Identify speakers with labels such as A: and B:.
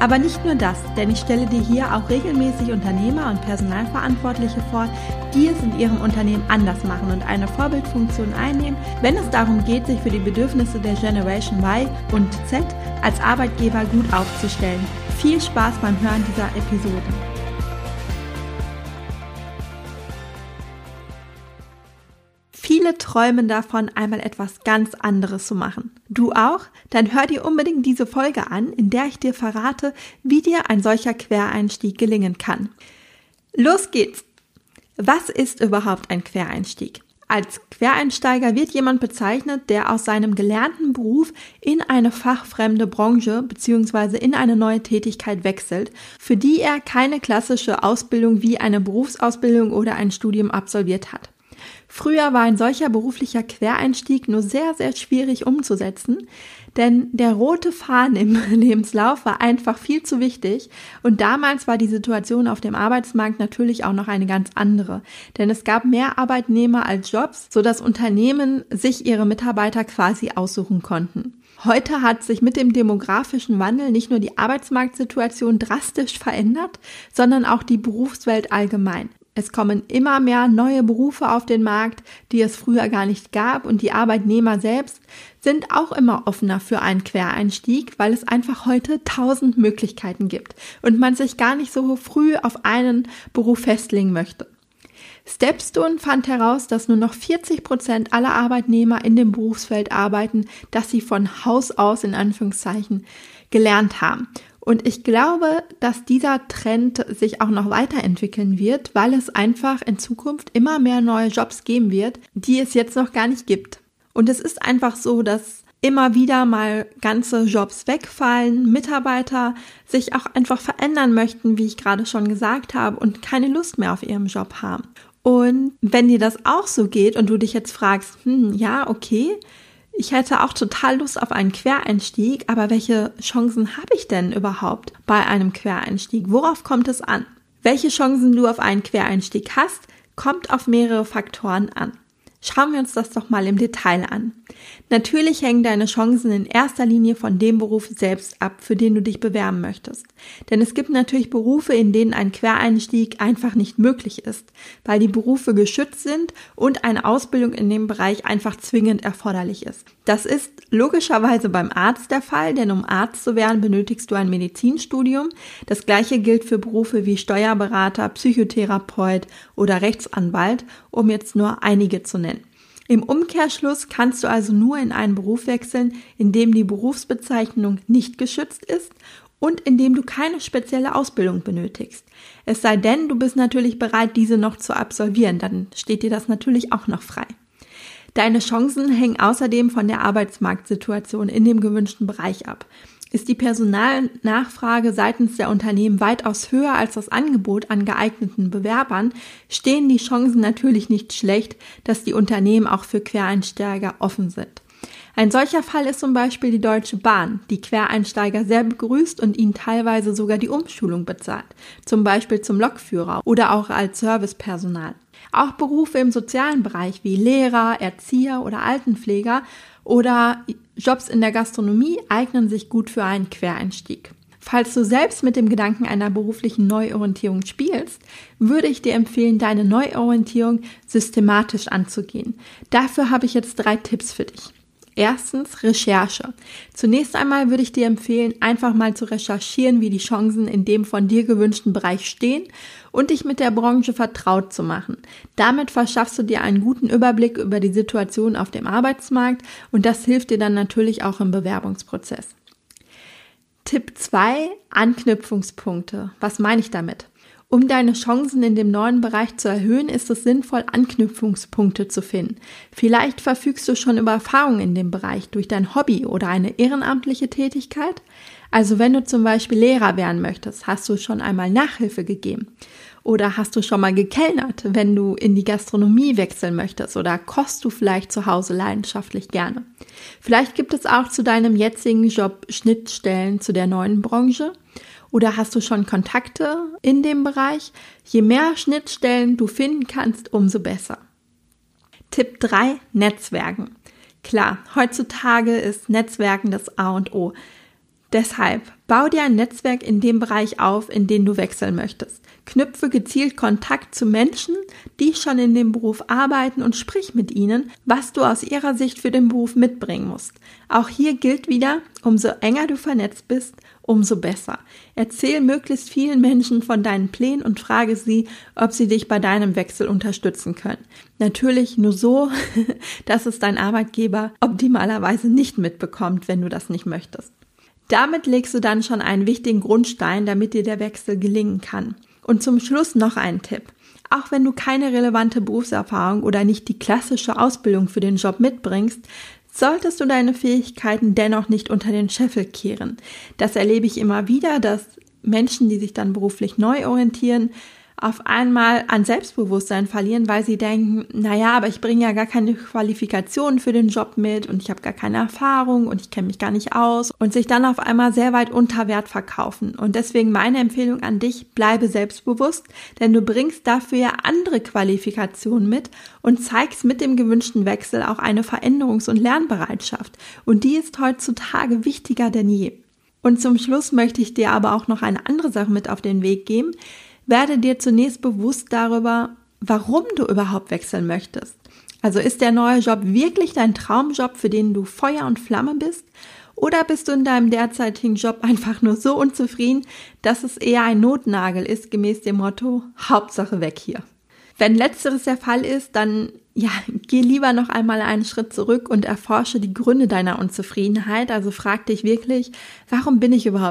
A: Aber nicht nur das, denn ich stelle dir hier auch regelmäßig Unternehmer und Personalverantwortliche vor, die es in ihrem Unternehmen anders machen und eine Vorbildfunktion einnehmen, wenn es darum geht, sich für die Bedürfnisse der Generation Y und Z als Arbeitgeber gut aufzustellen. Viel Spaß beim Hören dieser Episode. Viele träumen davon, einmal etwas ganz anderes zu machen. Du auch? Dann hör dir unbedingt diese Folge an, in der ich dir verrate, wie dir ein solcher Quereinstieg gelingen kann. Los geht's! Was ist überhaupt ein Quereinstieg? Als Quereinsteiger wird jemand bezeichnet, der aus seinem gelernten Beruf in eine fachfremde Branche bzw. in eine neue Tätigkeit wechselt, für die er keine klassische Ausbildung wie eine Berufsausbildung oder ein Studium absolviert hat. Früher war ein solcher beruflicher Quereinstieg nur sehr, sehr schwierig umzusetzen, denn der rote Faden im Lebenslauf war einfach viel zu wichtig und damals war die Situation auf dem Arbeitsmarkt natürlich auch noch eine ganz andere, denn es gab mehr Arbeitnehmer als Jobs, so dass Unternehmen sich ihre Mitarbeiter quasi aussuchen konnten. Heute hat sich mit dem demografischen Wandel nicht nur die Arbeitsmarktsituation drastisch verändert, sondern auch die Berufswelt allgemein. Es kommen immer mehr neue Berufe auf den Markt, die es früher gar nicht gab und die Arbeitnehmer selbst sind auch immer offener für einen Quereinstieg, weil es einfach heute tausend Möglichkeiten gibt und man sich gar nicht so früh auf einen Beruf festlegen möchte. Stepstone fand heraus, dass nur noch 40 Prozent aller Arbeitnehmer in dem Berufsfeld arbeiten, das sie von Haus aus in Anführungszeichen gelernt haben. Und ich glaube, dass dieser Trend sich auch noch weiterentwickeln wird, weil es einfach in Zukunft immer mehr neue Jobs geben wird, die es jetzt noch gar nicht gibt. Und es ist einfach so, dass immer wieder mal ganze Jobs wegfallen, Mitarbeiter sich auch einfach verändern möchten, wie ich gerade schon gesagt habe, und keine Lust mehr auf ihrem Job haben. Und wenn dir das auch so geht und du dich jetzt fragst, hm, ja, okay, ich hätte auch total Lust auf einen Quereinstieg, aber welche Chancen habe ich denn überhaupt bei einem Quereinstieg? Worauf kommt es an? Welche Chancen du auf einen Quereinstieg hast, kommt auf mehrere Faktoren an. Schauen wir uns das doch mal im Detail an. Natürlich hängen deine Chancen in erster Linie von dem Beruf selbst ab, für den du dich bewerben möchtest. Denn es gibt natürlich Berufe, in denen ein Quereinstieg einfach nicht möglich ist, weil die Berufe geschützt sind und eine Ausbildung in dem Bereich einfach zwingend erforderlich ist. Das ist logischerweise beim Arzt der Fall, denn um Arzt zu werden, benötigst du ein Medizinstudium. Das gleiche gilt für Berufe wie Steuerberater, Psychotherapeut oder Rechtsanwalt, um jetzt nur einige zu nennen. Im Umkehrschluss kannst du also nur in einen Beruf wechseln, in dem die Berufsbezeichnung nicht geschützt ist und in dem du keine spezielle Ausbildung benötigst. Es sei denn, du bist natürlich bereit, diese noch zu absolvieren, dann steht dir das natürlich auch noch frei. Deine Chancen hängen außerdem von der Arbeitsmarktsituation in dem gewünschten Bereich ab. Ist die Personalnachfrage seitens der Unternehmen weitaus höher als das Angebot an geeigneten Bewerbern, stehen die Chancen natürlich nicht schlecht, dass die Unternehmen auch für Quereinsteiger offen sind. Ein solcher Fall ist zum Beispiel die Deutsche Bahn, die Quereinsteiger sehr begrüßt und ihnen teilweise sogar die Umschulung bezahlt, zum Beispiel zum Lokführer oder auch als Servicepersonal. Auch Berufe im sozialen Bereich wie Lehrer, Erzieher oder Altenpfleger oder Jobs in der Gastronomie eignen sich gut für einen Quereinstieg. Falls du selbst mit dem Gedanken einer beruflichen Neuorientierung spielst, würde ich dir empfehlen, deine Neuorientierung systematisch anzugehen. Dafür habe ich jetzt drei Tipps für dich. Erstens Recherche. Zunächst einmal würde ich dir empfehlen, einfach mal zu recherchieren, wie die Chancen in dem von dir gewünschten Bereich stehen und dich mit der Branche vertraut zu machen. Damit verschaffst du dir einen guten Überblick über die Situation auf dem Arbeitsmarkt und das hilft dir dann natürlich auch im Bewerbungsprozess. Tipp 2, Anknüpfungspunkte. Was meine ich damit? Um deine Chancen in dem neuen Bereich zu erhöhen, ist es sinnvoll, Anknüpfungspunkte zu finden. Vielleicht verfügst du schon über Erfahrung in dem Bereich durch dein Hobby oder eine ehrenamtliche Tätigkeit. Also wenn du zum Beispiel Lehrer werden möchtest, hast du schon einmal Nachhilfe gegeben. Oder hast du schon mal gekellnert, wenn du in die Gastronomie wechseln möchtest? Oder kochst du vielleicht zu Hause leidenschaftlich gerne? Vielleicht gibt es auch zu deinem jetzigen Job Schnittstellen zu der neuen Branche. Oder hast du schon Kontakte in dem Bereich? Je mehr Schnittstellen du finden kannst, umso besser. Tipp 3, Netzwerken. Klar, heutzutage ist Netzwerken das A und O. Deshalb bau dir ein Netzwerk in dem Bereich auf, in den du wechseln möchtest. Knüpfe gezielt Kontakt zu Menschen, die schon in dem Beruf arbeiten und sprich mit ihnen, was du aus ihrer Sicht für den Beruf mitbringen musst. Auch hier gilt wieder, umso enger du vernetzt bist, umso besser. Erzähl möglichst vielen Menschen von deinen Plänen und frage sie, ob sie dich bei deinem Wechsel unterstützen können. Natürlich nur so, dass es dein Arbeitgeber optimalerweise nicht mitbekommt, wenn du das nicht möchtest. Damit legst du dann schon einen wichtigen Grundstein, damit dir der Wechsel gelingen kann. Und zum Schluss noch ein Tipp. Auch wenn du keine relevante Berufserfahrung oder nicht die klassische Ausbildung für den Job mitbringst, solltest du deine Fähigkeiten dennoch nicht unter den Scheffel kehren. Das erlebe ich immer wieder, dass Menschen, die sich dann beruflich neu orientieren, auf einmal an Selbstbewusstsein verlieren, weil sie denken, naja, aber ich bringe ja gar keine Qualifikationen für den Job mit und ich habe gar keine Erfahrung und ich kenne mich gar nicht aus und sich dann auf einmal sehr weit unter Wert verkaufen. Und deswegen meine Empfehlung an dich, bleibe selbstbewusst, denn du bringst dafür ja andere Qualifikationen mit und zeigst mit dem gewünschten Wechsel auch eine Veränderungs- und Lernbereitschaft. Und die ist heutzutage wichtiger denn je. Und zum Schluss möchte ich dir aber auch noch eine andere Sache mit auf den Weg geben, werde dir zunächst bewusst darüber, warum du überhaupt wechseln möchtest. Also ist der neue Job wirklich dein Traumjob, für den du Feuer und Flamme bist? Oder bist du in deinem derzeitigen Job einfach nur so unzufrieden, dass es eher ein Notnagel ist, gemäß dem Motto, Hauptsache weg hier? Wenn letzteres der Fall ist, dann ja, geh lieber noch einmal einen Schritt zurück und erforsche die Gründe deiner Unzufriedenheit. Also frag dich wirklich, warum bin ich überhaupt